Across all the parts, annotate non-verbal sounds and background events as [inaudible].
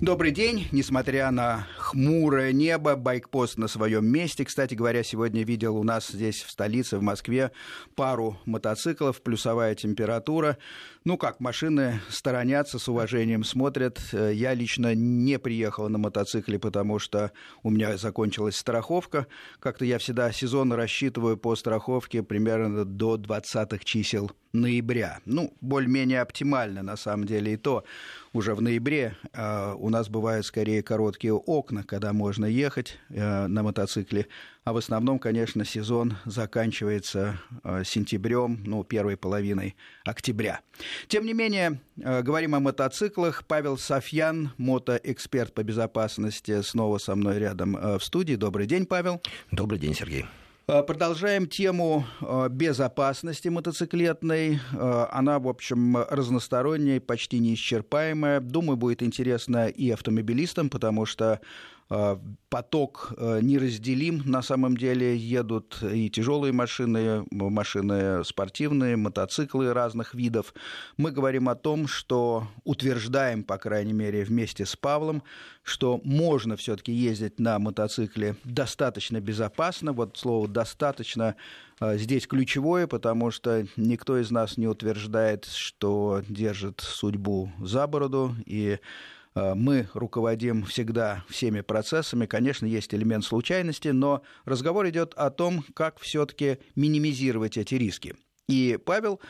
Добрый день. Несмотря на хмурое небо, байкпост на своем месте. Кстати говоря, сегодня видел у нас здесь в столице, в Москве, пару мотоциклов, плюсовая температура. Ну как, машины сторонятся, с уважением смотрят. Я лично не приехал на мотоцикле, потому что у меня закончилась страховка. Как-то я всегда сезон рассчитываю по страховке примерно до 20-х чисел ноября. Ну, более-менее оптимально, на самом деле, и то уже в ноябре э, у нас бывают скорее короткие окна, когда можно ехать э, на мотоцикле, а в основном, конечно, сезон заканчивается э, сентябрем, ну, первой половиной октября. Тем не менее, э, говорим о мотоциклах. Павел Софьян, мотоэксперт по безопасности, снова со мной рядом э, в студии. Добрый день, Павел. Добрый день, Сергей. Э, продолжаем тему э, безопасности мотоциклетной. Э, она, в общем, разносторонняя, почти неисчерпаемая. Думаю, будет интересно и автомобилистам, потому что поток э, неразделим. На самом деле едут и тяжелые машины, машины спортивные, мотоциклы разных видов. Мы говорим о том, что утверждаем, по крайней мере, вместе с Павлом, что можно все-таки ездить на мотоцикле достаточно безопасно. Вот слово достаточно э, здесь ключевое, потому что никто из нас не утверждает, что держит судьбу за бороду и Э, мы руководим всегда всеми процессами. Конечно, есть элемент случайности, но разговор идет о том, как все-таки минимизировать эти риски. И Павел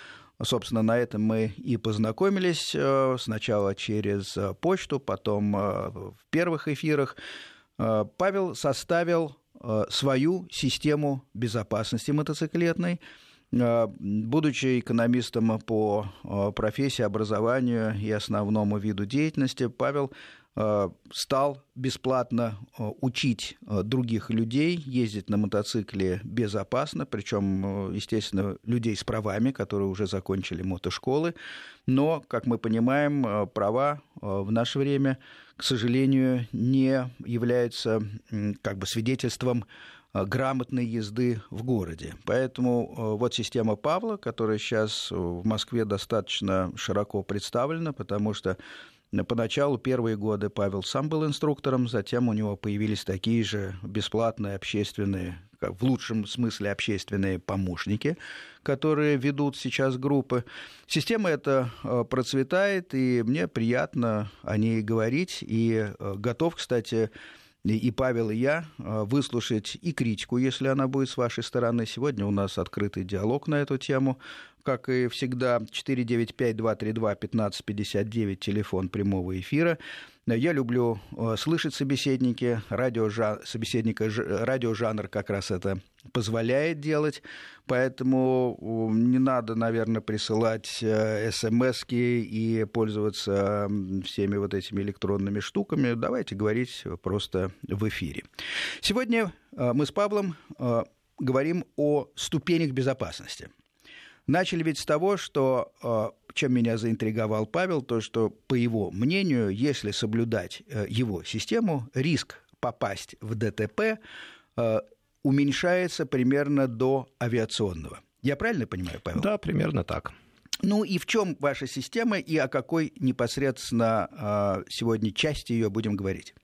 Собственно, на этом мы и познакомились э, сначала через э, почту, потом в первых эфирах. Павел составил свою систему безопасности мотоциклетной – Э, будучи экономистом по э, профессии, образованию и основному виду деятельности, Павел э, стал бесплатно учить других людей ездить на мотоцикле безопасно, причем, естественно, людей с правами, которые уже закончили мотошколы. Но, как мы понимаем, права в наше время, к сожалению, не являются как бы свидетельством Э, грамотной езды в городе. Поэтому э, вот система Павла, которая сейчас в Москве достаточно широко представлена, потому что Поначалу, первые годы, Павел сам был инструктором, затем у него появились такие же бесплатные общественные, в лучшем смысле общественные помощники, которые ведут сейчас группы. Система эта э, процветает, и мне приятно о ней говорить, и готов, кстати, и Павел, и я э, выслушать и критику, если она будет с вашей стороны. Сегодня у нас открытый диалог на эту тему. Как и всегда, 495-232-1559, телефон прямого эфира. Я люблю э, слышать собеседники, радиожа... собеседника, радиожанр как раз это позволяет делать, поэтому не надо, наверное, присылать э, смс и пользоваться всеми вот этими электронными штуками. Давайте говорить просто в эфире. Сегодня э, мы с Павлом говорим о ступенях безопасности. Начали ведь с того, что чем меня заинтриговал Павел, то, что, по его мнению, если соблюдать э, его систему, риск попасть в ДТП э, уменьшается примерно до авиационного. Я правильно понимаю, Павел? Да, примерно так. Ну и в чем ваша система и о какой непосредственно э, сегодня части ее будем говорить?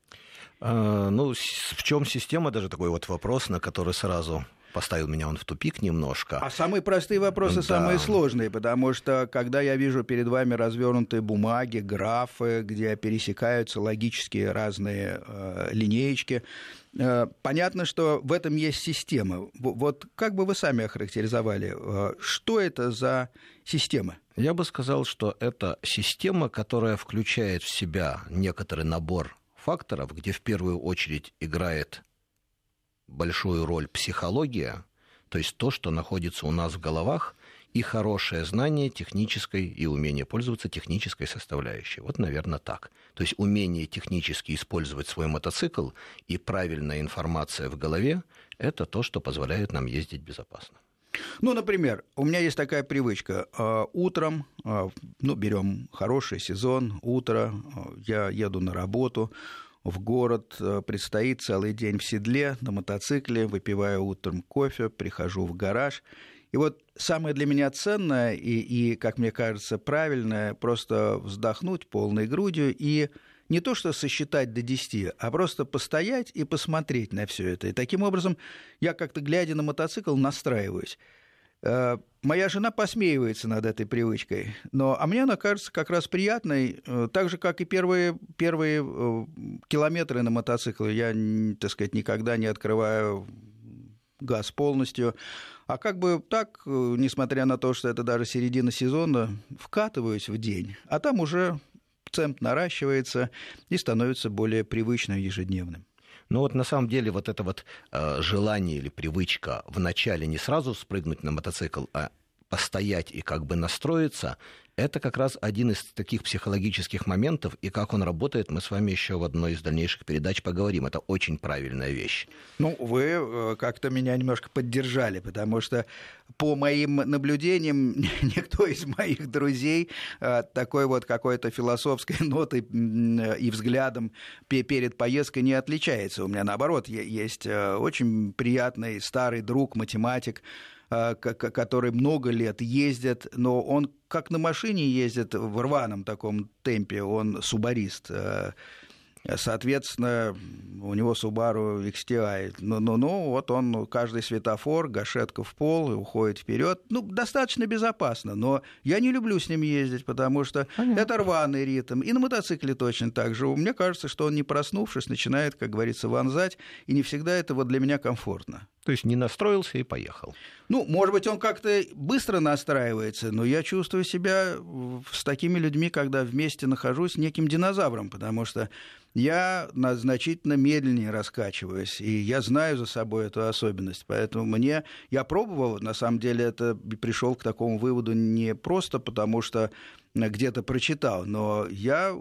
Ну, в чем система, даже такой вот вопрос, на который сразу поставил меня он в тупик немножко. А самые простые вопросы да. самые сложные, потому что когда я вижу перед вами развернутые бумаги, графы, где пересекаются логические разные э, линеечки, э, понятно, что в этом есть система. Вот как бы вы сами охарактеризовали, э, что это за система? Я бы сказал, что это система, которая включает в себя некоторый набор факторов, где в первую очередь играет большую роль психология, то есть то, что находится у нас в головах, и хорошее знание технической и умение пользоваться технической составляющей. Вот, наверное, так. То есть умение технически использовать свой мотоцикл и правильная информация в голове – это то, что позволяет нам ездить безопасно. Ну, например, у меня есть такая привычка. А, утром, а, ну, берем хороший сезон, утро, а, я еду на работу, в город, э, предстоит целый день в седле, на мотоцикле, выпиваю утром кофе, прихожу в гараж. И вот самое для меня ценное и, и, как мне кажется, правильное, просто вздохнуть полной грудью и не то что сосчитать до 10, а просто постоять и посмотреть на все это. И таким образом я как-то, глядя на мотоцикл, настраиваюсь. Э, моя жена посмеивается над этой привычкой, но а мне она кажется как раз приятной, э, так же, как и первые, первые э, километры на мотоцикле. Я, так сказать, никогда не открываю газ полностью. А как бы так, несмотря на то, что это даже середина сезона, вкатываюсь в день, а там уже темп наращивается и становится более привычным ежедневным. Но вот на самом деле вот это вот э, желание или привычка вначале не сразу спрыгнуть на мотоцикл, а постоять и как бы настроиться, это как раз один из таких психологических моментов, и как он работает, мы с вами еще в одной из дальнейших передач поговорим. Это очень правильная вещь. Ну, вы э, как-то меня немножко поддержали, потому что по моим наблюдениям [laughs] никто из моих друзей э, такой вот какой-то философской [laughs] нотой и взглядом перед поездкой не отличается. У меня наоборот есть э, очень приятный старый друг, математик, который много лет ездит, но он как на машине ездит в рваном таком темпе, он субарист. Э, Соответственно, у него Subaru XTI. Ну, ну, ну, вот он каждый светофор, гашетка в пол и уходит вперед. Ну, достаточно безопасно, но я не люблю с ним ездить, потому что Понятно. это рваный ритм. И на мотоцикле точно так же. Мне кажется, что он, не проснувшись, начинает, как говорится, вонзать, и не всегда это вот для меня комфортно. То есть не настроился и поехал. Ну, может быть, он как-то быстро настраивается, но я чувствую себя с такими людьми, когда вместе нахожусь, неким динозавром, потому что я значительно медленнее раскачиваюсь, и я знаю за собой эту особенность. Поэтому мне... Я пробовал, на самом деле, это пришел к такому выводу не просто потому, что где-то прочитал, но я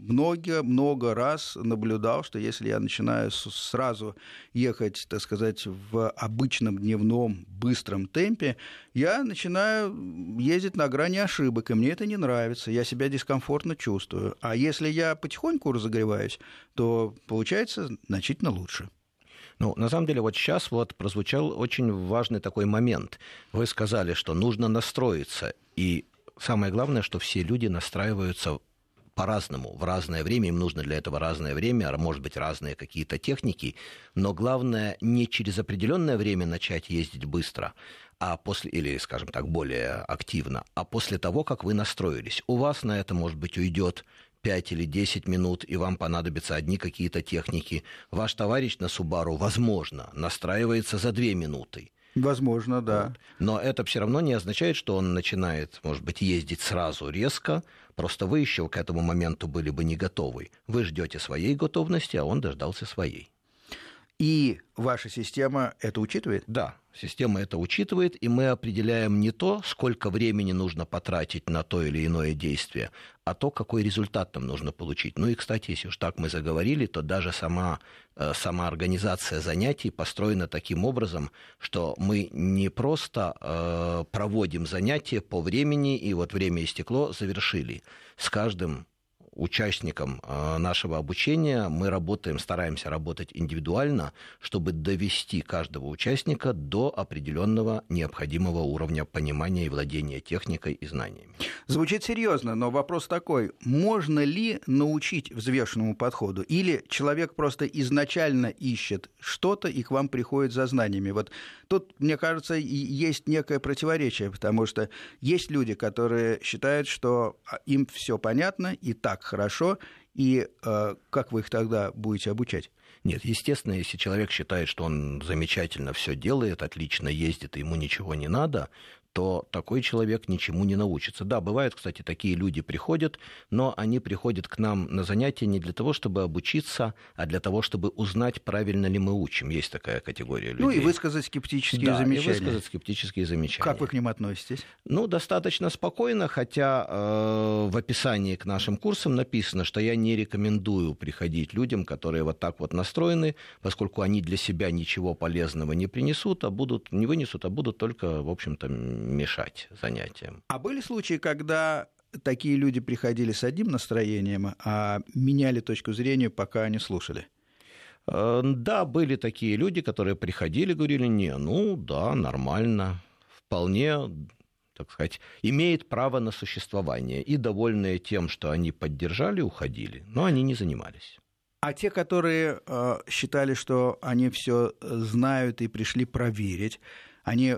много-много раз наблюдал, что если я начинаю сразу ехать, так сказать, в обычном дневном быстром темпе, я начинаю ездить на грани ошибок, и мне это не нравится, я себя дискомфортно чувствую. А если я потихоньку разогреваюсь, то получается значительно лучше. Ну, на самом деле, вот сейчас вот прозвучал очень важный такой момент. Вы сказали, что нужно настроиться, и самое главное, что все люди настраиваются по-разному, в разное время, им нужно для этого разное время, а может быть разные какие-то техники, но главное не через определенное время начать ездить быстро, а после, или, скажем так, более активно, а после того, как вы настроились. У вас на это, может быть, уйдет 5 или 10 минут, и вам понадобятся одни какие-то техники. Ваш товарищ на Субару, возможно, настраивается за 2 минуты. Возможно, да. Вот. Но это все равно не означает, что он начинает, может быть, ездить сразу резко. Просто вы еще к этому моменту были бы не готовы. Вы ждете своей готовности, а он дождался своей. И ваша система это учитывает? Да, система это учитывает, и мы определяем не то, сколько времени нужно потратить на то или иное действие, а то, какой результат нам нужно получить. Ну и, кстати, если уж так мы заговорили, то даже сама, э, сама организация занятий построена таким образом, что мы не просто э, проводим занятия по времени, и вот время истекло, завершили. С каждым участникам а, нашего обучения мы работаем, стараемся работать индивидуально, чтобы довести каждого участника до определенного необходимого уровня понимания и владения техникой и знаниями. Звучит серьезно, но вопрос такой: можно ли научить взвешенному подходу, или человек просто изначально ищет что-то и к вам приходит за знаниями? Вот тут, мне кажется, есть некое противоречие, потому что есть люди, которые считают, что а, им все понятно и так так хорошо, и э, как вы их тогда будете обучать? Нет, естественно, если человек считает, что он замечательно все делает, отлично ездит, ему ничего не надо, то такой человек ничему не научится. Да, бывают, кстати, такие люди приходят, но они приходят к нам на занятия не для того, чтобы обучиться, а для того, чтобы узнать, правильно ли мы учим. Есть такая категория людей. Ну и высказать скептические да, замечания. и высказать скептические замечания. Как вы к ним относитесь? Ну, достаточно спокойно, хотя э, в описании к нашим курсам написано, что я не рекомендую приходить людям, которые вот так вот настроены, поскольку они для себя ничего полезного не принесут, а будут, не вынесут, а будут только, в общем-то, мешать занятиям. А были случаи, когда такие люди приходили с одним настроением, а меняли точку зрения, пока они слушали? Э, да, были такие люди, которые приходили, говорили, не, ну да, нормально, вполне так сказать, имеет право на существование. И довольные тем, что они поддержали, уходили, но они не занимались. А те, которые э, считали, что они все знают и пришли проверить, они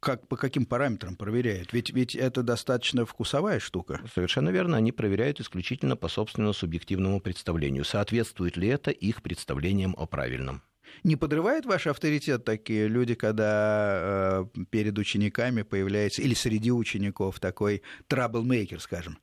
как, по каким параметрам проверяют? Ведь, ведь это достаточно вкусовая штука. Совершенно верно. Они проверяют исключительно по собственному субъективному представлению. Соответствует ли это их представлениям о правильном? Не подрывает ваш авторитет такие люди, когда э, перед учениками появляется, или среди учеников такой траблмейкер, скажем?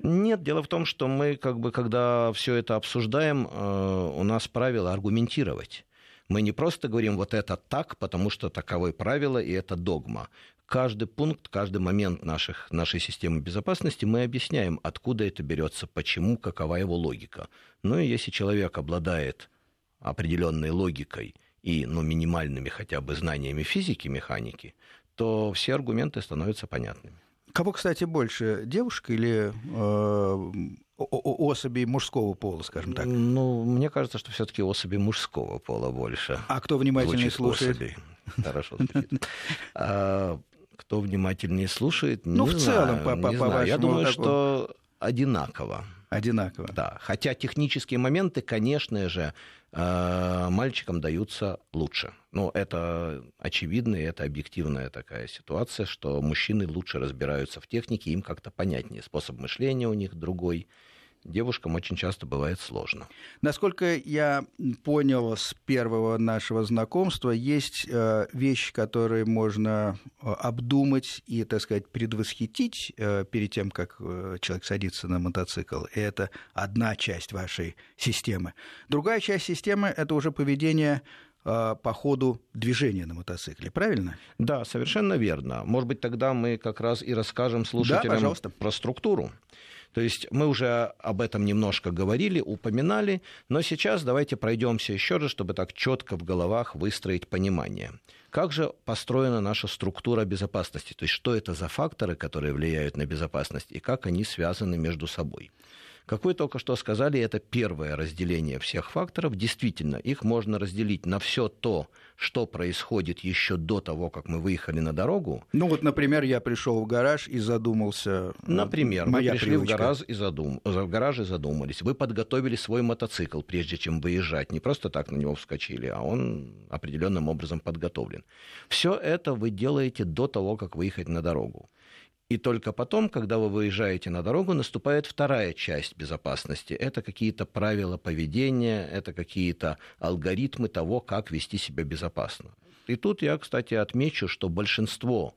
Нет, дело в том, что мы, как бы, когда все это обсуждаем, э, у нас правило аргументировать. Мы не просто говорим вот это так, потому что таковое правило и это догма. Каждый пункт, каждый момент наших, нашей системы безопасности мы объясняем, откуда это берется, почему, какова его логика. Ну и если человек обладает определенной логикой и ну, минимальными хотя бы знаниями физики, механики, то все аргументы становятся понятными. Кого, кстати, больше, девушка или э, особей мужского пола, скажем так? Ну, мне кажется, что все-таки особи мужского пола больше. А кто внимательнее слушает? Особей. Хорошо а, кто внимательнее слушает, ну, не в целом, по, по, по Я думаю, что одинаково. Одинаково. Да. Хотя технические моменты, конечно же, э, мальчикам даются лучше. Ну, это очевидно, и это объективная такая ситуация, что мужчины лучше разбираются в технике, им как-то понятнее. Способ мышления у них другой девушкам очень часто бывает сложно. Насколько я понял с первого нашего знакомства, есть э, вещи, которые можно э, обдумать и, так сказать, предвосхитить э, перед тем, как человек садится на мотоцикл. И это одна часть вашей системы. Другая часть системы – это уже поведение по ходу движения на мотоцикле, правильно? Да, совершенно верно. Может быть, тогда мы как раз и расскажем слушателям да, про структуру. То есть мы уже об этом немножко говорили, упоминали, но сейчас давайте пройдемся еще раз, чтобы так четко в головах выстроить понимание. Как же построена наша структура безопасности? То есть что это за факторы, которые влияют на безопасность, и как они связаны между собой? Как вы только что сказали, это первое разделение всех факторов. Действительно, их можно разделить на все то, что происходит еще до того, как мы выехали на дорогу. Ну вот, например, я пришел в гараж и задумался. Например, моя вы пришли привычка. в гараж, и задум... в гараж и задумались. Вы подготовили свой мотоцикл, прежде чем выезжать. Не просто так на него вскочили, а он определенным образом подготовлен. Все это вы делаете до того, как выехать на дорогу. И только потом, когда вы выезжаете на дорогу, наступает вторая часть безопасности. Это какие-то правила поведения, это какие-то алгоритмы того, как вести себя безопасно. И тут я, кстати, отмечу, что большинство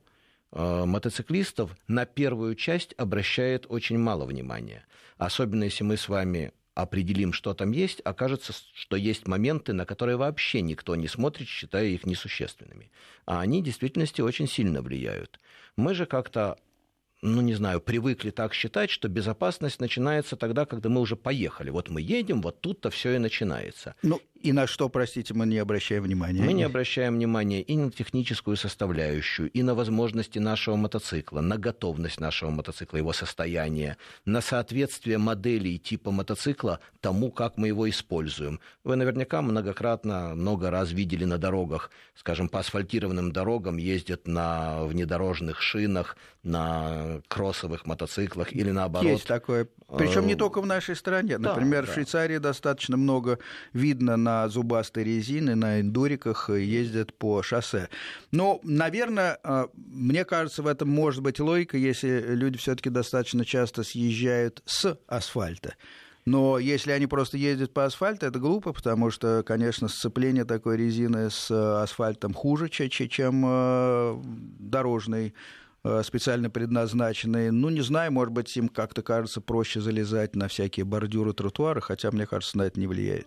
э, мотоциклистов на первую часть обращает очень мало внимания. Особенно если мы с вами определим, что там есть, окажется, что есть моменты, на которые вообще никто не смотрит, считая их несущественными. А они в действительности очень сильно влияют. Мы же как-то ну, не знаю, привыкли так считать, что безопасность начинается тогда, когда мы уже поехали. Вот мы едем, вот тут-то все и начинается. Ну, и на что, простите, мы не обращаем внимания? Мы не обращаем внимания и на техническую составляющую, и на возможности нашего мотоцикла, на готовность нашего мотоцикла, его состояние, на соответствие модели и типа мотоцикла тому, как мы его используем. Вы наверняка многократно, много раз видели на дорогах, скажем, по асфальтированным дорогам ездят на внедорожных шинах, на кроссовых мотоциклах или наоборот. Есть такое. Причем не э, только в нашей стране. Например, да, да. в Швейцарии достаточно много видно на на зубастой резине, на эндуриках ездят по шоссе. Но, наверное, а, мне кажется, в этом может быть логика, если люди все-таки достаточно часто съезжают с асфальта. Но если они просто ездят по асфальту, это глупо, потому что, конечно, сцепление такой резины с асфальтом хуже, чем а, дорожный специально предназначенные. Ну, не знаю, может быть, им как-то кажется проще залезать на всякие бордюры, тротуары, хотя, мне кажется, на это не влияет.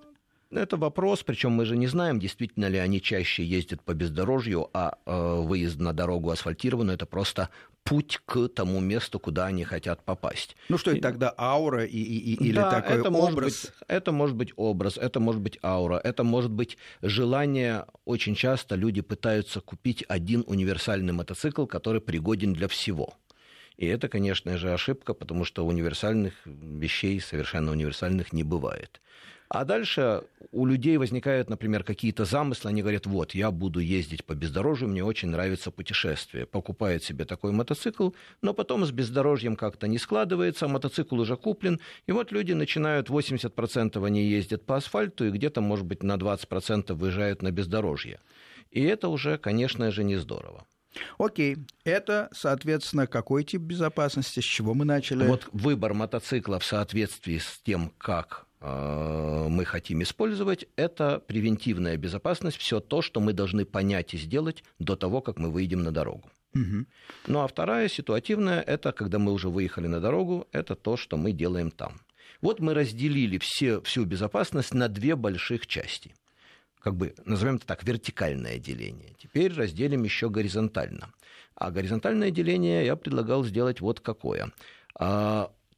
Это вопрос, причем мы же не знаем, действительно ли они чаще ездят по бездорожью, а э, выезд на дорогу асфальтированную это просто путь к тому месту, куда они хотят попасть. Ну что это тогда аура и, и, и, или да, такой это образ? Может быть, это может быть образ, это может быть аура, это может быть желание. Очень часто люди пытаются купить один универсальный мотоцикл, который пригоден для всего. И это, конечно же, ошибка, потому что универсальных вещей, совершенно универсальных, не бывает. А дальше у людей возникают, например, какие-то замыслы, они говорят, вот, я буду ездить по бездорожью, мне очень нравится путешествие. Покупает себе такой мотоцикл, но потом с бездорожьем как-то не складывается, мотоцикл уже куплен, и вот люди начинают, 80% они ездят по асфальту, и где-то, может быть, на 20% выезжают на бездорожье. И это уже, конечно же, не здорово. Окей, это, соответственно, какой тип безопасности, с чего мы начали? Вот выбор мотоцикла в соответствии с тем, как мы хотим использовать, это превентивная безопасность, все то, что мы должны понять и сделать до того, как мы выйдем на дорогу. Угу. Ну а вторая, ситуативная, это когда мы уже выехали на дорогу, это то, что мы делаем там. Вот мы разделили все, всю безопасность на две больших части – как бы, назовем это так, вертикальное деление. Теперь разделим еще горизонтально. А горизонтальное деление я предлагал сделать вот какое.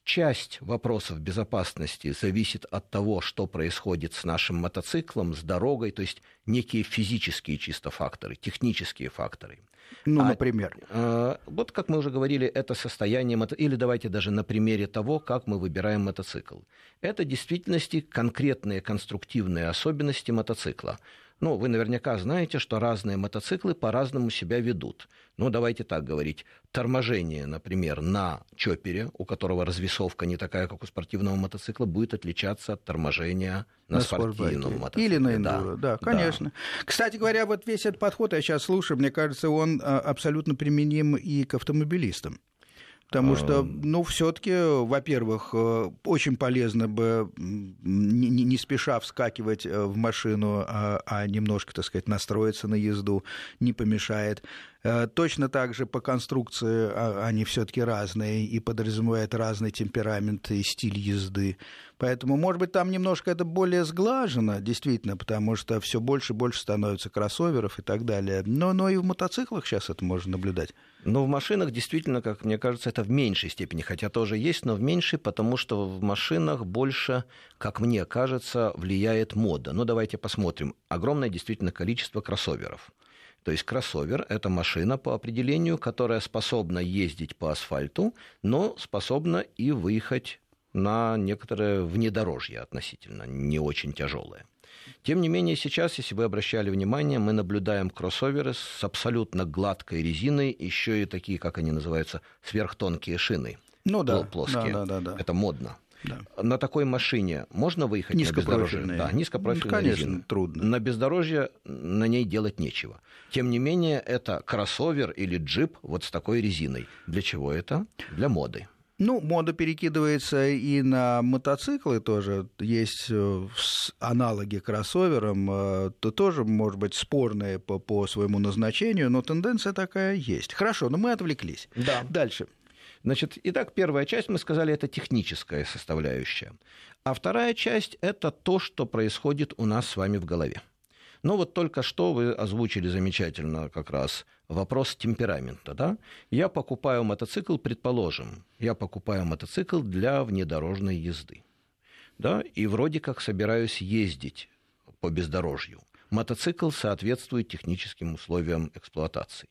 Часть вопросов безопасности зависит от того, что происходит с нашим мотоциклом, с дорогой, то есть некие физические чисто факторы, технические факторы. Ну, а, например. А, вот, как мы уже говорили, это состояние, или давайте даже на примере того, как мы выбираем мотоцикл. Это в действительности конкретные конструктивные особенности мотоцикла. Ну, вы наверняка знаете, что разные мотоциклы по-разному себя ведут. Ну, давайте так говорить. Торможение, например, на чопере, у которого развесовка не такая, как у спортивного мотоцикла, будет отличаться от торможения на, на спортивном мотоцикле. Или на эндуро, да, да конечно. Да. Кстати говоря, вот весь этот подход, я сейчас слушаю, мне кажется, он а, абсолютно применим и к автомобилистам. Потому что, ну, все-таки, во-первых, э, очень полезно бы не, не спеша вскакивать э, в машину, а, а немножко, так сказать, настроиться на езду не помешает. Э, точно так же по конструкции а, они все-таки разные и подразумевают разный темперамент и стиль езды. Поэтому, может быть, там немножко это более сглажено, действительно, потому что все больше и больше становится кроссоверов и так далее. Но, но и в мотоциклах сейчас это можно наблюдать. Но в машинах действительно, как мне кажется, это в меньшей степени, хотя тоже есть, но в меньшей, потому что в машинах больше, как мне кажется, влияет мода. Ну, давайте посмотрим. Огромное действительно количество кроссоверов. То есть кроссовер – это машина по определению, которая способна ездить по асфальту, но способна и выехать на некоторое внедорожье относительно, не очень тяжелое. Тем не менее, сейчас, если вы обращали внимание, мы наблюдаем кроссоверы с абсолютно гладкой резиной, еще и такие, как они называются, сверхтонкие шины. Ну да, плоские. Да, да, да, да. Это модно. Да. На такой машине можно выехать на бездорожье? Да, низкопрофильная ну, конечно, резина. трудно. На бездорожье на ней делать нечего. Тем не менее, это кроссовер или джип вот с такой резиной. Для чего это? Для моды. Ну, мода перекидывается и на мотоциклы тоже. Есть э, аналоги кроссоверам, э, то тоже, может быть, спорные по, по своему назначению, но тенденция такая есть. Хорошо, но мы отвлеклись. Да. Дальше. Значит, итак, первая часть, мы сказали, это техническая составляющая. А вторая часть – это то, что происходит у нас с вами в голове. Ну вот только что вы озвучили замечательно как раз вопрос темперамента. Да? Я покупаю мотоцикл, предположим, я покупаю мотоцикл для внедорожной езды. Да? И вроде как собираюсь ездить по бездорожью. Мотоцикл соответствует техническим условиям эксплуатации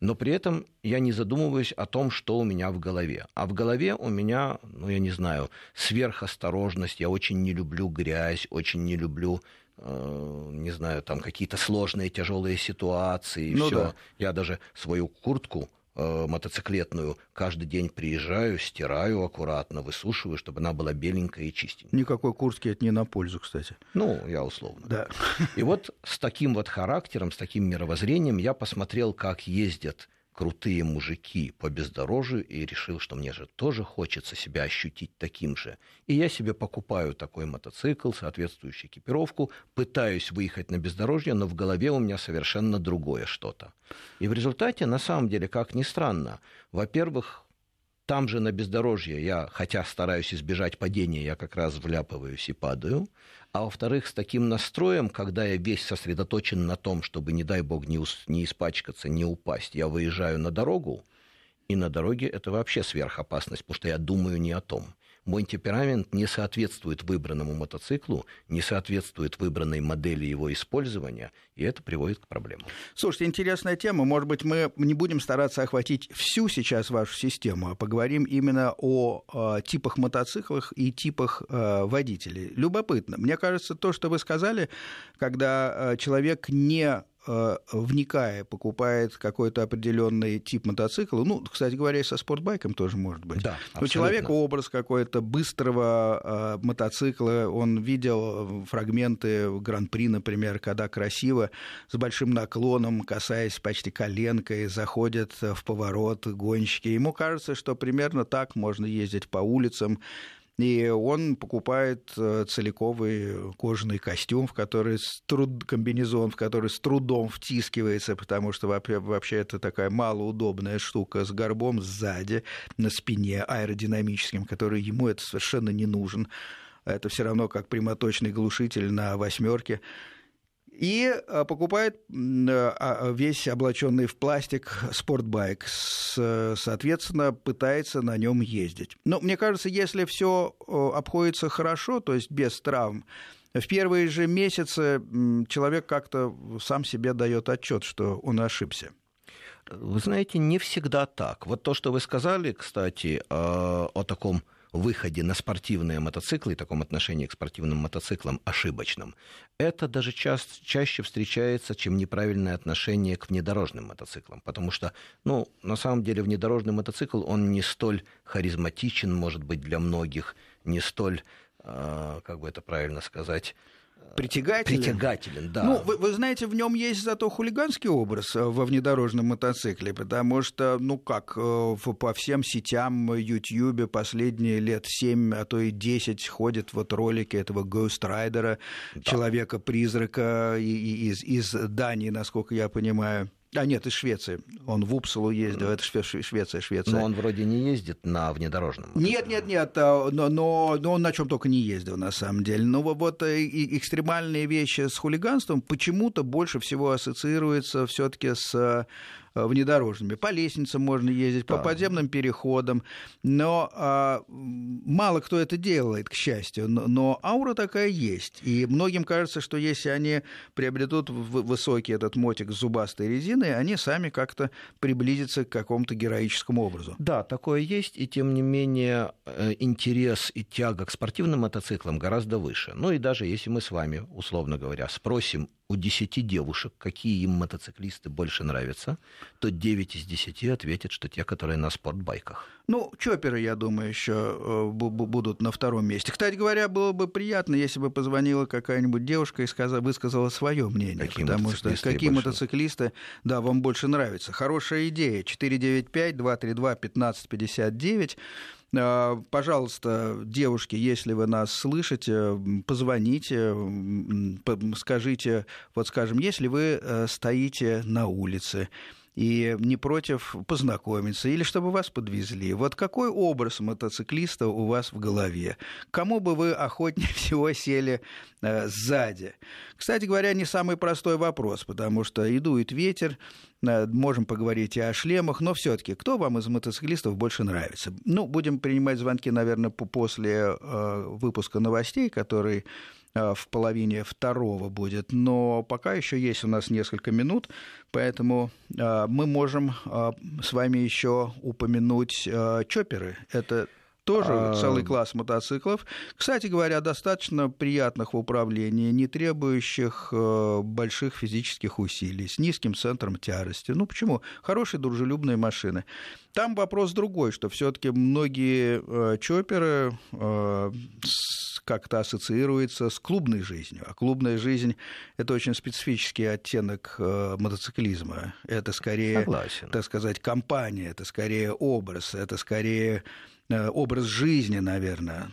но при этом я не задумываюсь о том, что у меня в голове. А в голове у меня, ну, я не знаю, сверхосторожность, я очень не люблю грязь, очень не люблю не знаю, там какие-то сложные, тяжелые ситуации. Ну, все. Да. Я даже свою куртку Э, мотоциклетную каждый день приезжаю, стираю аккуратно, высушиваю, чтобы она была беленькая и чистенькая. Никакой Курский это не на пользу, кстати. Ну, я условно. Да. И вот с таким вот характером, с таким мировоззрением я посмотрел, как ездят крутые мужики по бездорожью и решил, что мне же тоже хочется себя ощутить таким же. И я себе покупаю такой мотоцикл, соответствующую экипировку, пытаюсь выехать на бездорожье, но в голове у меня совершенно другое что-то. И в результате, на самом деле, как ни странно, во-первых, там же на бездорожье я, хотя стараюсь избежать падения, я как раз вляпываюсь и падаю а во-вторых, с таким настроем, когда я весь сосредоточен на том, чтобы, не дай бог, не, ус- не испачкаться, не упасть, я выезжаю на дорогу, и на дороге это вообще сверхопасность, потому что я думаю не о том. Мой темперамент не соответствует выбранному мотоциклу, не соответствует выбранной модели его использования, и это приводит к проблемам. Слушайте, интересная тема. Может быть, мы не будем стараться охватить всю сейчас вашу систему, а поговорим именно о э, типах мотоциклов и типах э, водителей. Любопытно. Мне кажется, то, что вы сказали, когда э, человек не вникая, покупает какой-то определенный тип мотоцикла, ну, кстати говоря, и со спортбайком тоже может быть. Да, У человека образ какой-то быстрого э, мотоцикла, он видел фрагменты Гран-при, например, когда красиво, с большим наклоном, касаясь почти коленкой, заходят в поворот гонщики. Ему кажется, что примерно так можно ездить по улицам, и он покупает э, целиковый кожаный костюм, в который с труд... комбинезон, в который с трудом втискивается, потому что вообще это такая малоудобная штука с горбом сзади на спине аэродинамическим, который ему это совершенно не нужен. Это все равно как прямоточный глушитель на восьмерке и э, покупает э, а, весь облаченный в пластик спортбайк, соответственно, пытается на нем ездить. Но мне кажется, если все э, обходится хорошо, то есть без травм, в первые же месяцы человек как-то сам себе дает отчет, что он ошибся. Вы знаете, не всегда так. Вот то, что вы сказали, кстати, о таком выходе на спортивные мотоциклы и таком отношении к спортивным мотоциклам ошибочном, это даже ча- чаще встречается, чем неправильное отношение к внедорожным мотоциклам. Потому что, ну, на самом деле, внедорожный мотоцикл, он не столь харизматичен, может быть, для многих, не столь, э, как бы это правильно сказать, Притягателен? Притягателен, да. Ну, вы, вы знаете, в нем есть зато хулиганский образ э, во внедорожном мотоцикле, потому что, ну как, э, по всем сетям, Ютьюбе последние лет 7, а то и 10 ходят вот ролики этого Ghost Rider, да. Человека-призрака из, из Дании, насколько я понимаю. А нет, из Швеции. Он в Упсалу ездил, это Швеция, Швеция. Но он вроде не ездит на внедорожном. Нет, нет, нет, а, но, но, но он на чем только не ездил, на самом деле. Но вот э, и экстремальные вещи с хулиганством почему-то больше всего ассоциируются все-таки с Э, внедорожными. По лестницам можно ездить, да. по подземным переходам. Но а, мало кто это делает, к счастью. Но, но аура такая есть. И многим кажется, что если они приобретут высокий этот мотик с зубастой резиной, они сами как-то приблизятся к какому-то героическому образу. Да, такое есть. И тем не менее э, интерес и тяга к спортивным мотоциклам гораздо выше. Ну и даже если мы с вами, условно говоря, спросим у 10 девушек, какие им мотоциклисты больше нравятся, то 9 из 10 ответят, что те, которые на спортбайках. Ну, чоперы, я думаю, еще э, будут на втором месте. Кстати говоря, было бы приятно, если бы позвонила какая-нибудь девушка и сказала, высказала свое мнение. Какие потому что какие больше... мотоциклисты, да, вам больше нравятся. Хорошая идея. 495-232-1559. А, пожалуйста, девушки, если вы нас слышите, позвоните, скажите, вот скажем, если вы э, стоите на улице, и не против познакомиться или чтобы вас подвезли. Вот какой образ мотоциклиста у вас в голове? Кому бы вы охотнее [laughs] всего сели э, сзади? Кстати говоря, не самый простой вопрос, потому что и дует ветер, э, можем поговорить и о шлемах, но все-таки кто вам из мотоциклистов больше нравится? Ну, будем принимать звонки, наверное, после э, выпуска новостей, который в половине второго будет. Но пока еще есть у нас несколько минут, поэтому э, мы можем э, с вами еще упомянуть чоперы. Это тоже а... целый класс мотоциклов. Кстати говоря, достаточно приятных в управлении, не требующих больших физических усилий, с низким центром тяжести. Ну почему? Хорошие дружелюбные машины. Там вопрос другой, что все-таки многие э, чоперы э, как-то ассоциируются с клубной жизнью. А клубная жизнь – это очень специфический оттенок э, мотоциклизма. Это скорее, Согласен. так сказать, компания, это скорее образ, это скорее образ жизни, наверное.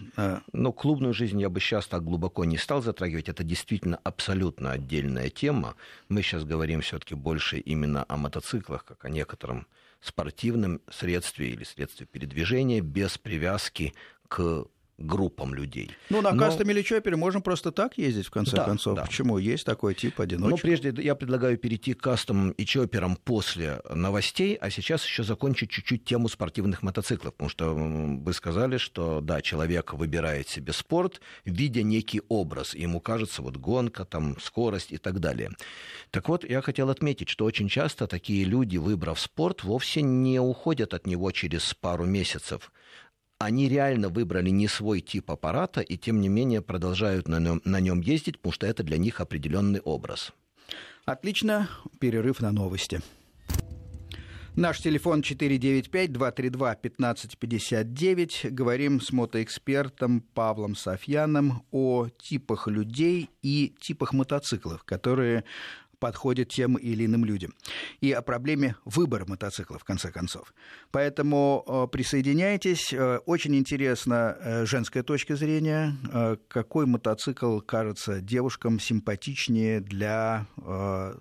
Но клубную жизнь я бы сейчас так глубоко не стал затрагивать. Это действительно абсолютно отдельная тема. Мы сейчас говорим все-таки больше именно о мотоциклах, как о некотором спортивном средстве или средстве передвижения без привязки к группам людей. Ну, на Но... кастом или чопере можем просто так ездить, в конце да, концов. Да. Почему? Есть такой тип одиночек. Ну, прежде я предлагаю перейти к кастомам и чоперам после новостей, а сейчас еще закончить чуть-чуть тему спортивных мотоциклов, потому что вы сказали, что, да, человек выбирает себе спорт, видя некий образ, ему кажется, вот гонка, там, скорость и так далее. Так вот, я хотел отметить, что очень часто такие люди, выбрав спорт, вовсе не уходят от него через пару месяцев они реально выбрали не свой тип аппарата и тем не менее продолжают на нем, на нем ездить, потому что это для них определенный образ. Отлично, перерыв на новости. Наш телефон 495-232-1559. Говорим с мотоэкспертом Павлом Софьяном о типах людей и типах мотоциклов, которые подходит тем или иным людям. И о проблеме выбора мотоцикла, в конце концов. Поэтому э, присоединяйтесь. Э, очень интересна э, женская точка зрения. Какой мотоцикл кажется девушкам симпатичнее для,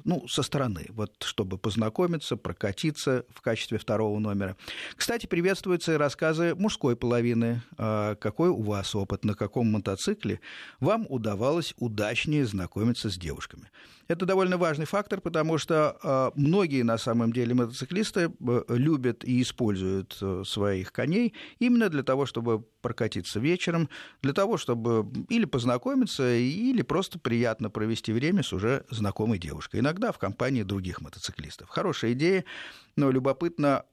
ну, со стороны, вот, чтобы познакомиться, прокатиться в качестве второго номера. Кстати, приветствуются рассказы мужской половины. Какой у вас опыт, на каком мотоцикле вам удавалось удачнее знакомиться с девушками. Это довольно важный фактор, потому что э, многие на самом деле мотоциклисты э, любят и используют э, своих коней именно для того, чтобы прокатиться вечером, для того, чтобы или познакомиться, или просто приятно провести время с уже знакомой девушкой. Иногда в компании других мотоциклистов. Хорошая идея, но любопытно,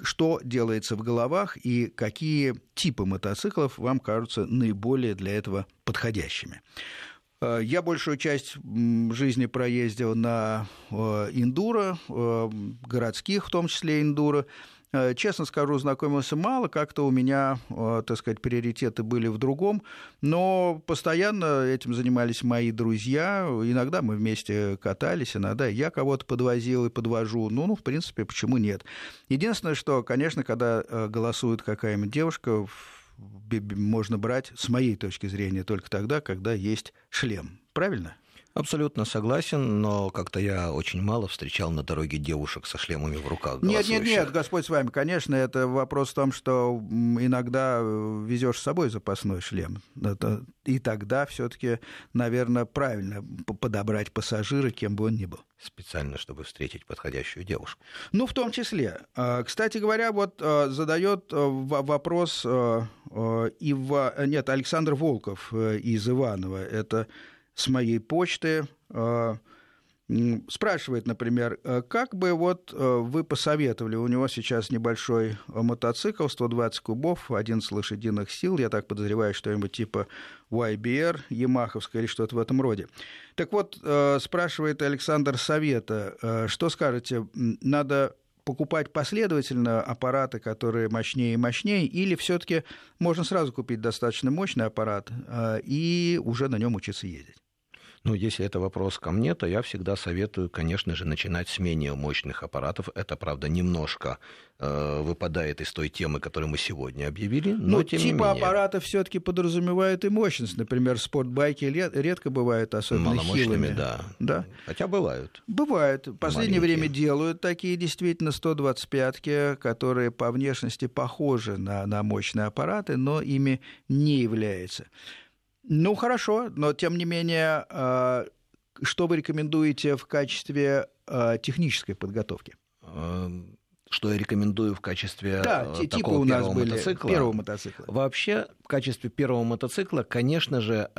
что делается в головах и какие типы мотоциклов вам кажутся наиболее для этого подходящими. Э, я большую часть жизни проездил на э, индуро, э, городских в том числе индуро. Честно скажу, знакомился мало, как-то у меня, так сказать, приоритеты были в другом, но постоянно этим занимались мои друзья, иногда мы вместе катались, иногда я кого-то подвозил и подвожу, ну, ну, в принципе, почему нет. Единственное, что, конечно, когда голосует какая-нибудь девушка, можно брать, с моей точки зрения, только тогда, когда есть шлем. Правильно? Абсолютно согласен, но как-то я очень мало встречал на дороге девушек со шлемами в руках. Нет, нет, нет, Господь с вами, конечно, это вопрос в том, что иногда э, везешь с собой запасной шлем. Это, и тогда все-таки, наверное, правильно подобрать пассажира, кем бы он ни был. Специально, чтобы встретить подходящую девушку. Ну, в том числе. А, кстати говоря, вот а, задает а, вопрос Ива... Нет, Александр Волков э, из Иванова. Это с моей почты. Э, спрашивает, например, э, как бы вот э, вы посоветовали, у него сейчас небольшой мотоцикл, 120 кубов, 11 лошадиных сил, я так подозреваю, что-нибудь типа YBR, Ямаховская или что-то в этом роде. Так вот, спрашивает Александр Совета, что скажете, надо покупать последовательно аппараты, которые мощнее и мощнее, или все-таки можно сразу купить достаточно мощный аппарат и уже на нем учиться ездить? Ну, если это вопрос ко мне, то я всегда советую, конечно же, начинать с менее мощных аппаратов. Это, правда, немножко э, выпадает из той темы, которую мы сегодня объявили. Но, но тем типа менее... аппаратов все-таки подразумевают и мощность. Например, спортбайки редко бывают особенно Маломощными, хилыми. да. да. Хотя бывают. Бывают. В последнее Маленькие. время делают такие действительно 125-ки, которые по внешности похожи на, на мощные аппараты, но ими не являются. Ну, хорошо, но тем не менее, а, что вы рекомендуете в качестве а, технической подготовки? Эм, что я рекомендую в качестве да, э, такого типа у нас первого были мотоцикла? Первого мотоцикла. Вообще, в качестве первого мотоцикла, конечно же,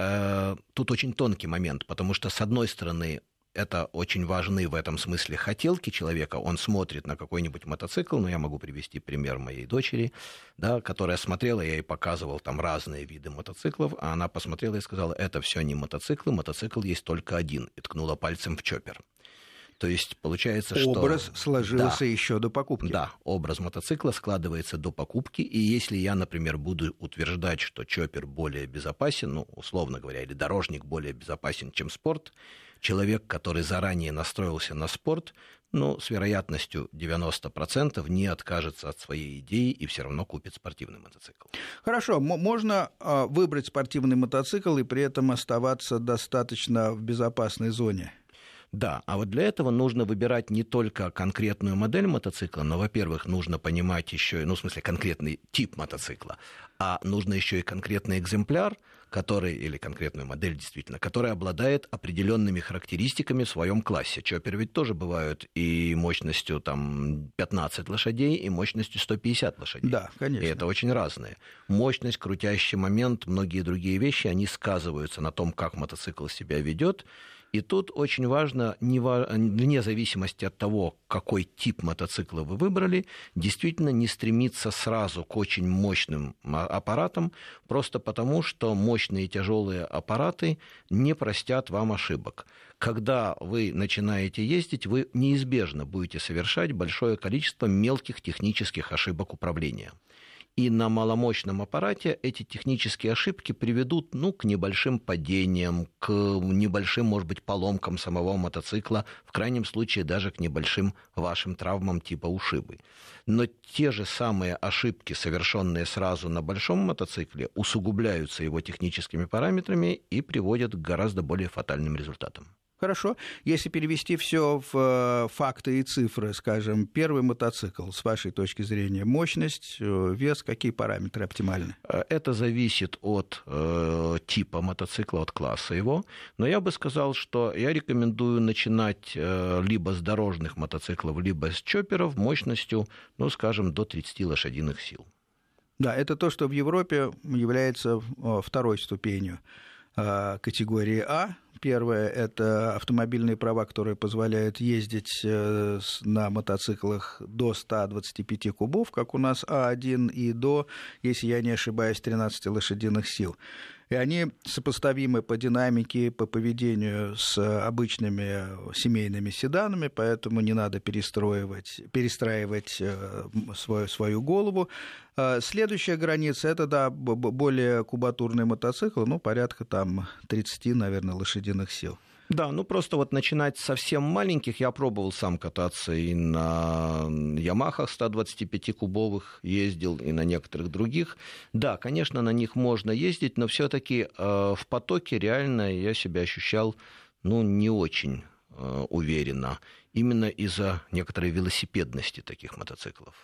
тут очень тонкий момент, потому что, с одной стороны, это очень важны в этом смысле хотелки человека. Он смотрит на какой-нибудь мотоцикл, ну, я могу привести пример моей дочери, да, которая смотрела, я ей показывал там разные виды мотоциклов, а она посмотрела и сказала, это все не мотоциклы, мотоцикл есть только один, и ткнула пальцем в чоппер. То есть получается, образ что... Образ сложился да, еще до покупки. Да, образ мотоцикла складывается до покупки, и если я, например, буду утверждать, что чоппер более безопасен, ну, условно говоря, или дорожник более безопасен, чем спорт, человек, который заранее настроился на спорт, ну, с вероятностью 90% не откажется от своей идеи и все равно купит спортивный мотоцикл. Хорошо, можно а, выбрать спортивный мотоцикл и при этом оставаться достаточно в безопасной зоне? Да, а вот для этого нужно выбирать не только конкретную модель мотоцикла, но, во-первых, нужно понимать еще, ну, в смысле, конкретный тип мотоцикла, а нужно еще и конкретный экземпляр, который, или конкретную модель действительно, которая обладает определенными характеристиками в своем классе. Чоппер ведь тоже бывают и мощностью там 15 лошадей, и мощностью 150 лошадей. Да, конечно. И это очень разные. Мощность, крутящий момент, многие другие вещи, они сказываются на том, как мотоцикл себя ведет. И тут очень важно, вне зависимости от того, какой тип мотоцикла вы выбрали, действительно не стремиться сразу к очень мощным аппаратам, просто потому, что мощные тяжелые аппараты не простят вам ошибок. Когда вы начинаете ездить, вы неизбежно будете совершать большое количество мелких технических ошибок управления. И на маломощном аппарате эти технические ошибки приведут ну, к небольшим падениям, к небольшим, может быть, поломкам самого мотоцикла, в крайнем случае даже к небольшим вашим травмам типа ушибы. Но те же самые ошибки, совершенные сразу на большом мотоцикле, усугубляются его техническими параметрами и приводят к гораздо более фатальным результатам. Хорошо. Если перевести все в э, факты и цифры, скажем, первый мотоцикл, с вашей точки зрения, мощность, э, вес, какие параметры оптимальны? Э, это зависит от э, типа мотоцикла, от класса его. Но я бы сказал, что я рекомендую начинать э, либо с дорожных мотоциклов, либо с чоперов мощностью, ну, скажем, до 30 лошадиных сил. Да, это то, что в Европе является второй ступенью категории А, Первое – это автомобильные права, которые позволяют ездить э, на мотоциклах до 125 кубов, как у нас А1, и до, если я не ошибаюсь, 13 лошадиных сил и они сопоставимы по динамике, по поведению с обычными семейными седанами, поэтому не надо перестраивать, перестраивать э, свою, свою голову. А следующая граница – это, да, более кубатурный мотоцикл, ну, порядка там 30, наверное, лошадиных сил. Да, ну просто вот начинать совсем маленьких. Я пробовал сам кататься и на Ямахах 125-кубовых ездил, и на некоторых других. Да, конечно, на них можно ездить, но все-таки э, в потоке реально я себя ощущал ну, не очень э, уверенно. Именно из-за некоторой велосипедности таких мотоциклов.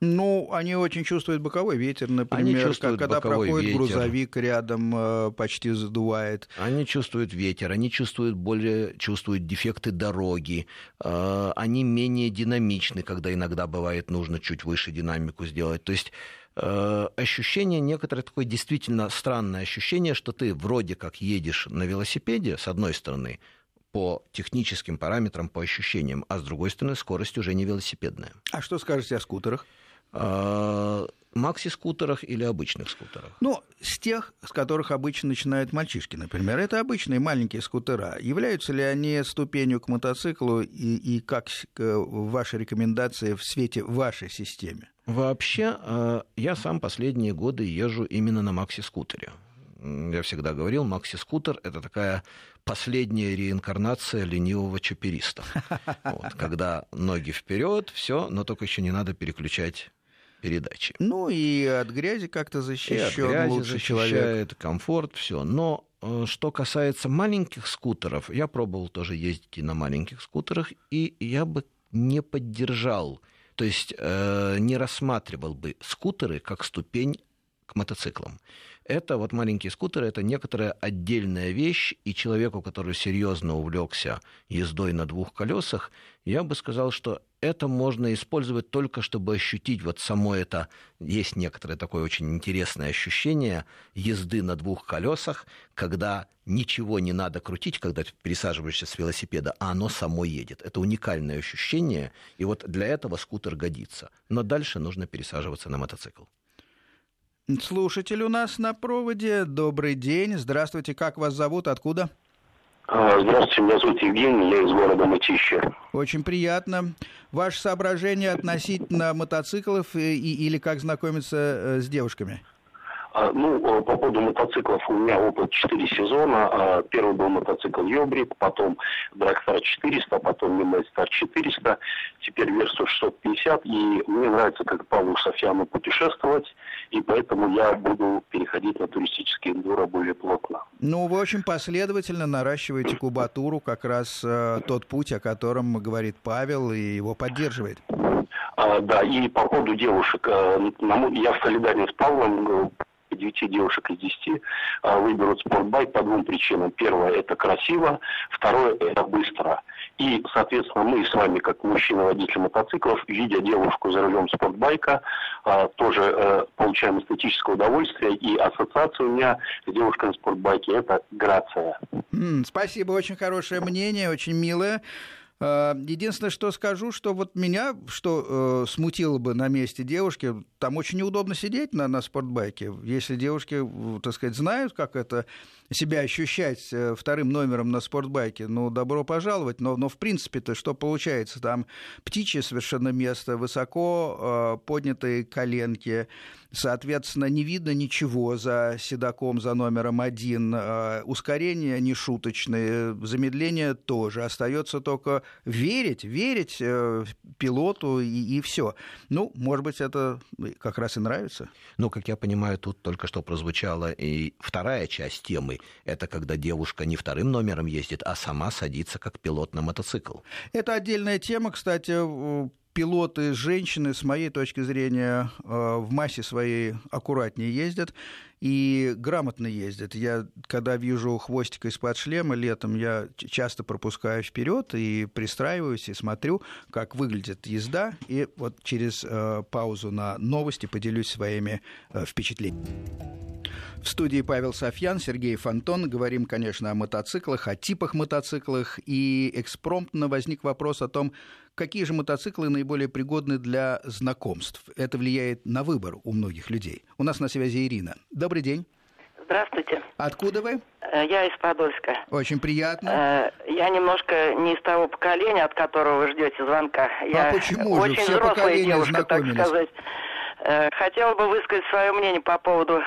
Ну, они очень чувствуют боковой ветер, например, как, когда проходит ветер. грузовик рядом, э, почти задувает. Они чувствуют ветер, они чувствуют более, чувствуют дефекты дороги, э, они менее динамичны, когда иногда бывает нужно чуть выше динамику сделать. То есть э, ощущение, некоторое такое действительно странное ощущение, что ты вроде как едешь на велосипеде, с одной стороны, по техническим параметрам, по ощущениям, а с другой стороны, скорость уже не велосипедная. А что скажете о скутерах? А, макси-скутерах или обычных скутерах? Ну, с тех, с которых обычно начинают мальчишки, например. Это обычные маленькие скутера. Являются ли они ступенью к мотоциклу и, и как ваши рекомендации в свете вашей системе? Вообще, а, я сам последние годы езжу именно на макси-скутере. Я всегда говорил, макси-скутер – это такая последняя реинкарнация ленивого чапериста. [laughs] Вот, когда ноги вперед, все, но только еще не надо переключать передачи. Ну и от грязи как-то защищен, и от грязи лучше защищает, человек. комфорт, все. Но э, что касается маленьких скутеров, я пробовал тоже ездить и на маленьких скутерах, и я бы не поддержал, то есть э, не рассматривал бы скутеры как ступень к мотоциклам это вот маленькие скутеры, это некоторая отдельная вещь, и человеку, который серьезно увлекся ездой на двух колесах, я бы сказал, что это можно использовать только, чтобы ощутить вот само это, есть некоторое такое очень интересное ощущение езды на двух колесах, когда ничего не надо крутить, когда ты пересаживаешься с велосипеда, а оно само едет. Это уникальное ощущение, и вот для этого скутер годится. Но дальше нужно пересаживаться на мотоцикл. Слушатель у нас на проводе. Добрый день. Здравствуйте. Как вас зовут? Откуда? А, здравствуйте, меня зовут Евгений, я из города Мытищи. Очень приятно. Ваше соображение относительно мотоциклов и, или как знакомиться э, с девушками? А, ну, э, по поводу мотоциклов у меня опыт 4 сезона. А, первый был мотоцикл Йобрик, потом Драгстар 400, потом Стар 400, теперь Версу 650. И мне нравится, как Павлу Софьяну путешествовать, и поэтому я буду переходить на туристические эндуро более плотно. Ну, вы очень последовательно наращиваете кубатуру, как раз э, тот путь, о котором говорит Павел, и его поддерживает. А, да, и по поводу девушек, э, я солидарен с Павлом, 9 девушек из 10 а, выберут спортбайк по двум причинам. Первое – это красиво, второе – это быстро. И, соответственно, мы с вами, как мужчина-водитель мотоциклов, видя девушку за рулем спортбайка, а, тоже э, получаем эстетическое удовольствие. И ассоциация у меня с девушкой на спортбайке – это грация. Спасибо, очень хорошее мнение, очень милое. Э, единственное, что скажу, что вот меня, что э, смутило бы на месте девушки, там очень неудобно сидеть на, на спортбайке. Если девушки, так сказать, знают, как это себя ощущать э, вторым номером на спортбайке, ну, добро пожаловать. Но, но в принципе-то что получается? Там птичье совершенно место, высоко э, поднятые коленки, соответственно, не видно ничего за седаком, за номером один. Э, ускорения нешуточные, замедление тоже. Остается только верить, верить э, пилоту и, и все. Ну, может быть, это как раз и нравится. Ну, как я понимаю, тут только что прозвучала и вторая часть темы. Это когда девушка не вторым номером ездит, а сама садится как пилот на мотоцикл. Это отдельная тема, кстати, пилоты женщины, с моей точки зрения, э, в массе своей аккуратнее ездят и грамотно ездят. Я, когда вижу хвостика из-под шлема летом, я часто пропускаю вперед и пристраиваюсь, и смотрю, как выглядит езда, и вот через э, паузу на новости поделюсь своими э, впечатлениями. В студии Павел Софьян, Сергей Фонтон. Говорим, конечно, о мотоциклах, о типах мотоциклах. И экспромтно возник вопрос о том, какие же мотоциклы наиболее пригодны для знакомств. Это влияет на выбор у многих людей. У нас на связи Ирина. Добрый день. Здравствуйте. Откуда вы? Э, я из Подольска. Очень приятно. Э, я немножко не из того поколения, от которого вы ждете звонка. А я почему же? очень Все взрослая девушка, так сказать. Э, хотела бы высказать свое мнение по поводу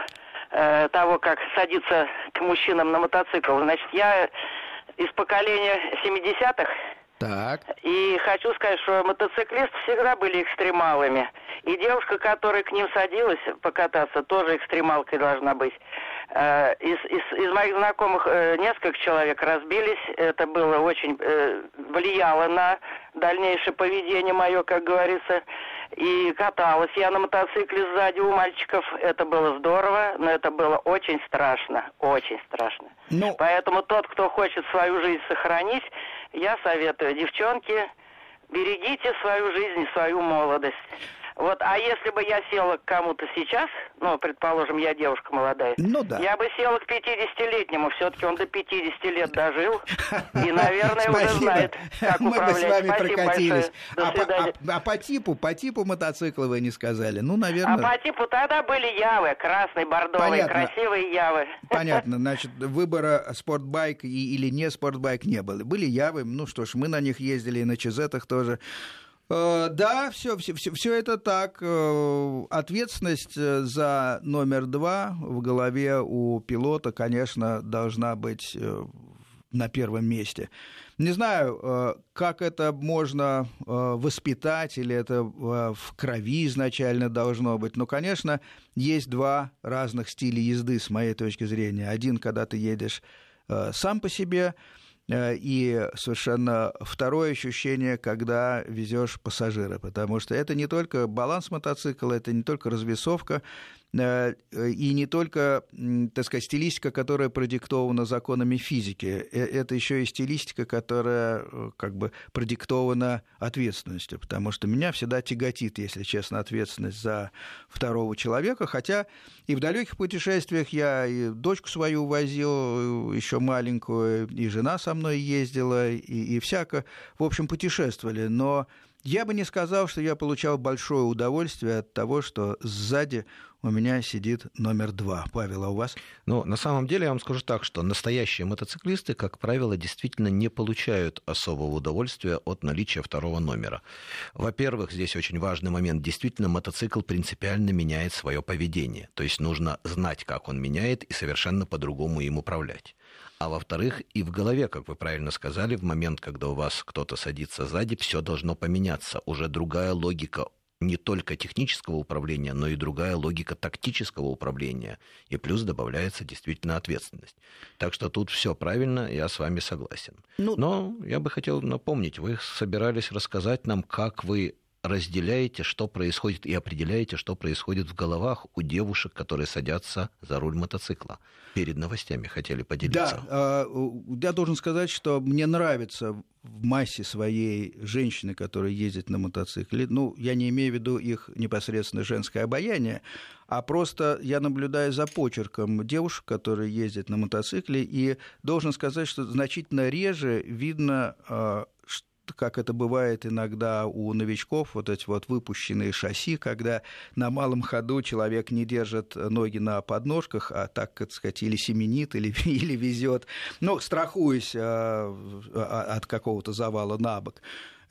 того, как садиться к мужчинам на мотоцикл. Значит, я из поколения 70-х. Так. И хочу сказать, что мотоциклисты всегда были экстремалами. И девушка, которая к ним садилась покататься, тоже экстремалкой должна быть. Э, из, из, из моих знакомых э, несколько человек разбились. Это было очень э, влияло на дальнейшее поведение мое, как говорится. И каталась я на мотоцикле сзади у мальчиков. Это было здорово, но это было очень страшно. Очень страшно. Ну... Поэтому тот, кто хочет свою жизнь сохранить, я советую, девчонки, берегите свою жизнь, свою молодость. Вот, а если бы я села к кому-то сейчас, ну, предположим, я девушка молодая, ну, да. я бы села к 50-летнему, все-таки он до 50 лет дожил, и, [laughs] наверное, уже знает, как Мы бы с вами прокатились. А, по- а- а по типу, по типу мотоцикла вы не сказали. Ну, А наверное... по типу тогда были явы, красные, бордовые, красивые явы. Понятно, [laughs] значит, выбора спортбайк или не спортбайк не было. Были явы, ну что ж, мы на них ездили и на чизетах тоже. Э, Да, все, все, все, все это так. Э, Ответственность э, за номер два в голове у пилота, конечно, должна быть на первом месте. Не знаю, как это можно воспитать, или это в крови изначально должно быть. Но, конечно, есть два разных стиля езды, с моей точки зрения. Один, когда ты едешь сам по себе, и совершенно второе ощущение, когда везешь пассажира, потому что это не только баланс мотоцикла, это не только развесовка, э, и не только, так сказать, стилистика, которая продиктована законами физики, Э, это еще и стилистика, которая э, как бы продиктована ответственностью, потому что меня всегда тяготит, если честно, ответственность за второго человека, хотя и в далеких путешествиях я и дочку свою возил, еще маленькую, и жена со мной ездила, и, и всяко, в общем, путешествовали, но Я бы не сказал, что я получал большое удовольствие от того, что сзади у меня сидит номер два. Павел, а у вас? Ну, на самом деле, я вам скажу так, что настоящие мотоциклисты, как правило, действительно не получают особого удовольствия от наличия второго номера. Во-первых, здесь очень важный момент. Действительно, мотоцикл принципиально меняет свое поведение. То есть нужно знать, как он меняет, и совершенно по-другому им управлять. А во-вторых, и в голове, как вы правильно сказали, в момент, когда у вас кто-то садится сзади, все должно поменяться. Уже другая логика не только технического управления, но и другая логика тактического управления. И плюс добавляется действительно ответственность. Так что тут все правильно, я с вами согласен. Ну... Но я бы хотел напомнить, вы собирались рассказать нам, как вы разделяете, что происходит, и определяете, что происходит в головах у девушек, которые садятся за руль мотоцикла. Перед новостями хотели поделиться. Да, я должен сказать, что мне нравится в массе своей женщины, которые ездят на мотоцикле. Ну, я не имею в виду их непосредственно женское обаяние, а просто я наблюдаю за почерком девушек, которые ездят на мотоцикле, и должен сказать, что значительно реже видно а, как это бывает иногда у новичков, вот эти вот выпущенные шасси, когда на малом ходу человек не держит ноги на подножках, а так, так сказать, или семенит, или, [laughs] или везет, ну, страхуясь а, а, от какого-то завала на бок.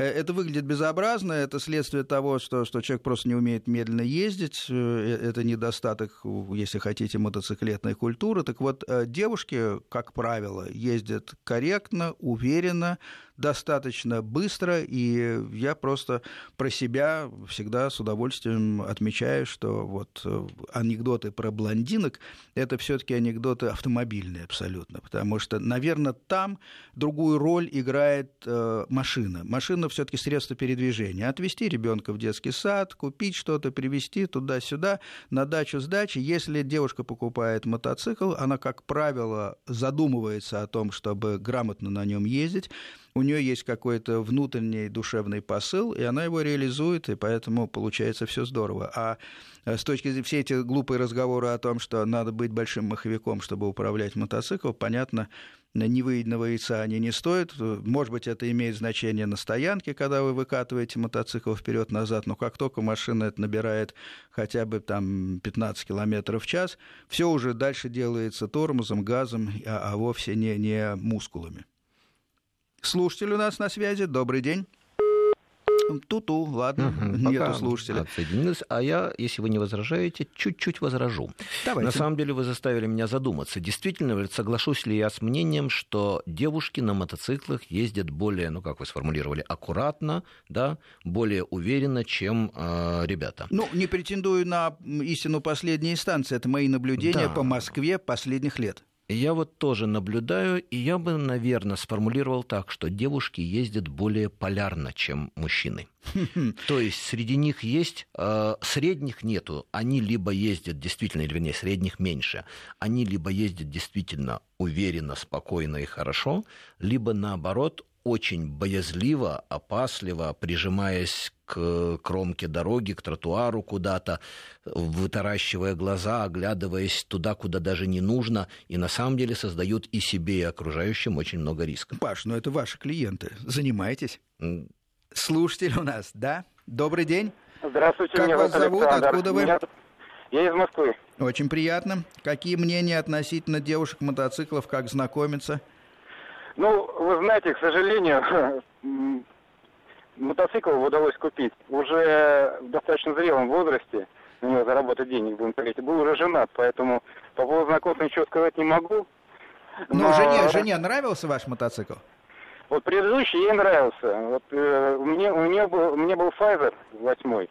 Э, это выглядит безобразно, это следствие того, что, что человек просто не умеет медленно ездить, э, э, это недостаток, если хотите, мотоциклетной культуры. Так вот, девушки, как правило, ездят корректно, уверенно, достаточно быстро, и я просто про себя всегда с удовольствием отмечаю, что вот анекдоты про блондинок – это все таки анекдоты автомобильные абсолютно, потому что, наверное, там другую роль играет машина. Машина все-таки средство передвижения. Отвезти ребенка в детский сад, купить что-то, привезти туда-сюда, на дачу с. Если девушка покупает мотоцикл, она, как правило, задумывается о том, чтобы грамотно на нем ездить, у нее есть какой-то внутренний душевный посыл, и она его реализует, и поэтому получается все здорово. А э, с точки зрения все эти глупые разговоры о том, что надо быть большим маховиком, чтобы управлять мотоциклом, понятно, невыеденного яйца они не стоят. Может быть, это имеет значение на стоянке, когда вы выкатываете мотоцикл вперед-назад, но как только машина это набирает хотя бы там 15 км в час, все уже дальше делается тормозом, газом, а, а вовсе не, не мускулами. Слушатель у нас на связи. Добрый день. Ту-ту, ладно, угу, нету слушателя. Отсоединилась. А я, если вы не возражаете, чуть-чуть возражу. Давайте. На самом деле вы заставили меня задуматься. Действительно, соглашусь ли я с мнением, что девушки на мотоциклах ездят более, ну как вы сформулировали, аккуратно, да, более уверенно, чем э, ребята? Ну, не претендую на истину последней инстанции. Это мои наблюдения да. по Москве последних лет. Я вот тоже наблюдаю, и я бы, наверное, сформулировал так, что девушки ездят более полярно, чем мужчины. [laughs] То есть среди них есть, э, средних нету, они либо ездят действительно, или вернее, средних меньше, они либо ездят действительно уверенно, спокойно и хорошо, либо наоборот очень боязливо, опасливо, прижимаясь к кромке дороги, к тротуару куда-то, вытаращивая глаза, оглядываясь туда, куда даже не нужно, и на самом деле создают и себе, и окружающим очень много рисков. Паш, ну это ваши клиенты. Занимайтесь. Слушатель у нас, да? Добрый день. Здравствуйте, как вас зовут? Александр. Откуда вы? Меня... Я из Москвы. Очень приятно. Какие мнения относительно девушек-мотоциклов, как знакомиться? Ну, вы знаете, к сожалению, [laughs] мотоцикл удалось купить уже в достаточно зрелом возрасте. На него заработать денег, будем говорить. Был уже женат, поэтому по поводу знакомства ничего сказать не могу. Но, но... жене, жене нравился ваш мотоцикл? Вот предыдущий ей нравился. Вот э, мне, у нее был, у меня был Pfizer восьмой.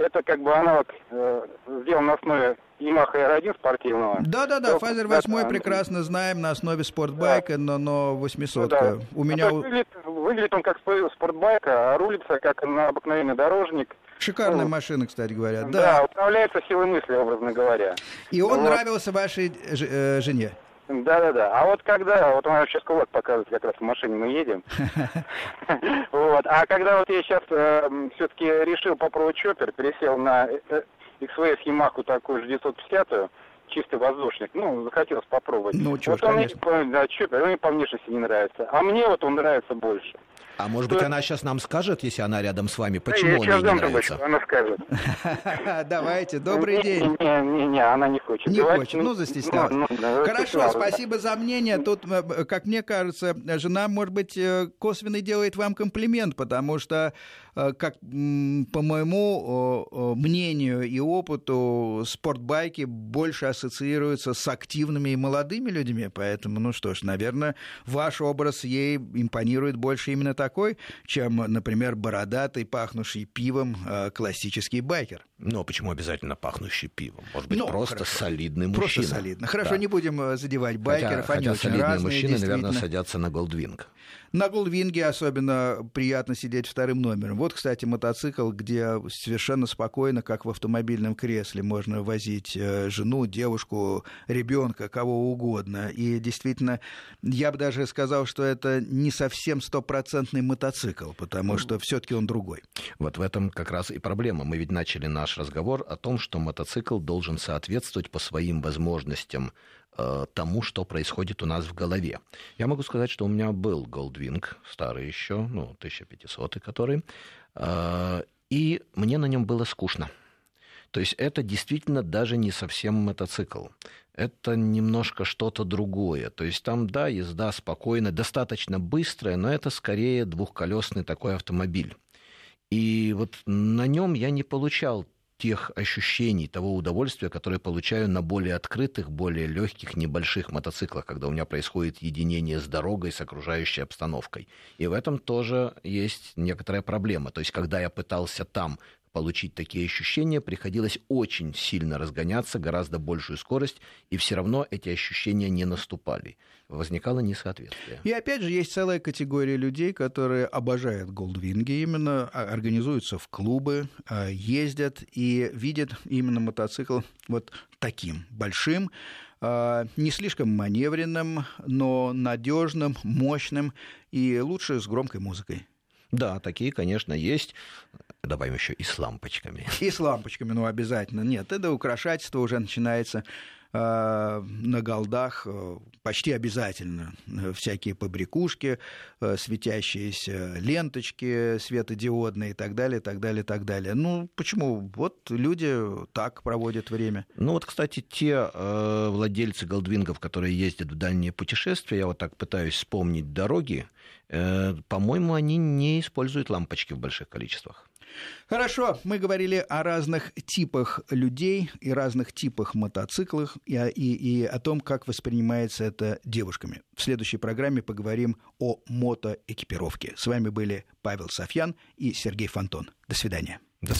Это как бы аналог э, сделан на основе Yamaha R1 спортивного. Да-да-да, Pfizer 8 да, прекрасно знаем на основе спортбайка, да. но, но 800 -ка. да. У меня... А выглядит, выглядит он как спортбайк, а рулится как на обыкновенный дорожник. Шикарная ну, машина, кстати говоря. Да, да управляется силой мысли, образно говоря. И он вот. нравился вашей э, жене? Да-да-да. А вот когда, вот он сейчас кулак показывает, как раз в машине мы едем. [laughs] Вот. А когда вот я сейчас э, все-таки решил попробовать чоппер, пересел на XVS э, Yamaha такую же 950 чистый воздушник. Ну, захотелось попробовать. Ну, чё вот он конечно. мне, да, чё, он мне по внешности не нравится. А мне вот он нравится больше. А может Что быть, она сейчас нам скажет, если она рядом с вами, почему ей сейчас не дам нравится? трубочку, она скажет. [laughs] Давайте, добрый день. Не, не, не, она не хочет. Не хочет, ну, застеснялась. ну, да, Хорошо, да. спасибо за мнение. Тут, э, как мне кажется, жена, может быть, э, косвенно делает вам комплимент, потому что, э, как м, по моему э, э, мнению и опыту, спортбайки больше ассоциируются с активными и молодыми людьми, поэтому, ну что ж, наверное, ваш образ ей импонирует больше именно такой, чем, например, бородатый, пахнущий пивом э, классический байкер. Но почему обязательно пахнущий пивом? Может быть, Ну, просто хорошо. солидный мужчина. Просто солидно. Хорошо, Да. не будем э, задевать Хотя, байкеров, они хотя очень солидные разные, мужчины, наверное, садятся на Голдвинг. На Голдвинге особенно приятно сидеть вторым номером. Вот, кстати, мотоцикл, где совершенно спокойно, как в автомобильном кресле, можно возить э, жену, девушку, ребенка, кого угодно. И действительно, я бы даже сказал, что это не совсем стопроцентный мотоцикл, потому что все-таки он другой. Вот в этом как раз и проблема. Мы ведь начали наш разговор о том, что мотоцикл должен соответствовать по своим возможностям тому, что происходит у нас в голове. Я могу сказать, что у меня был Goldwing, старый еще, ну, 1500 который, э, и мне на нем было скучно. То есть это действительно даже не совсем мотоцикл. Это немножко что-то другое. То есть там, да, езда спокойная, достаточно быстрая, но это скорее двухколесный такой автомобиль. И вот на нем я не получал тех ощущений, того удовольствия, которое получаю на более открытых, более легких, небольших мотоциклах, когда у меня происходит единение с дорогой, с окружающей обстановкой. И в этом тоже есть некоторая проблема. То есть, когда я пытался там получить такие ощущения, приходилось очень сильно разгоняться, гораздо большую скорость, и все равно эти ощущения не наступали. Возникало несоответствие. И опять же, есть целая категория людей, которые обожают голдвинги, именно а, организуются в клубы, а, ездят и видят именно мотоцикл вот таким большим, а, не слишком маневренным, но надежным, мощным и лучше с громкой музыкой. Да, такие, конечно, есть. Добавим еще и с лампочками. И с лампочками, ну, обязательно. Нет, это украшательство уже начинается на голдах э, почти обязательно. Э, Всякие побрякушки, э, светящиеся ленточки светодиодные и так далее, так далее, так далее. Ну, почему? Вот люди так проводят время. Ну вот, кстати, те э, владельцы голдвингов, которые ездят в дальние путешествия, я вот так пытаюсь вспомнить дороги, э, по-моему, они не используют лампочки в больших количествах. Хорошо, мы говорили о разных типах людей и разных типах мотоциклов и, и, и о том, как воспринимается это девушками. В следующей программе поговорим о мотоэкипировке. С вами были Павел Софьян и Сергей Фонтон. До свидания.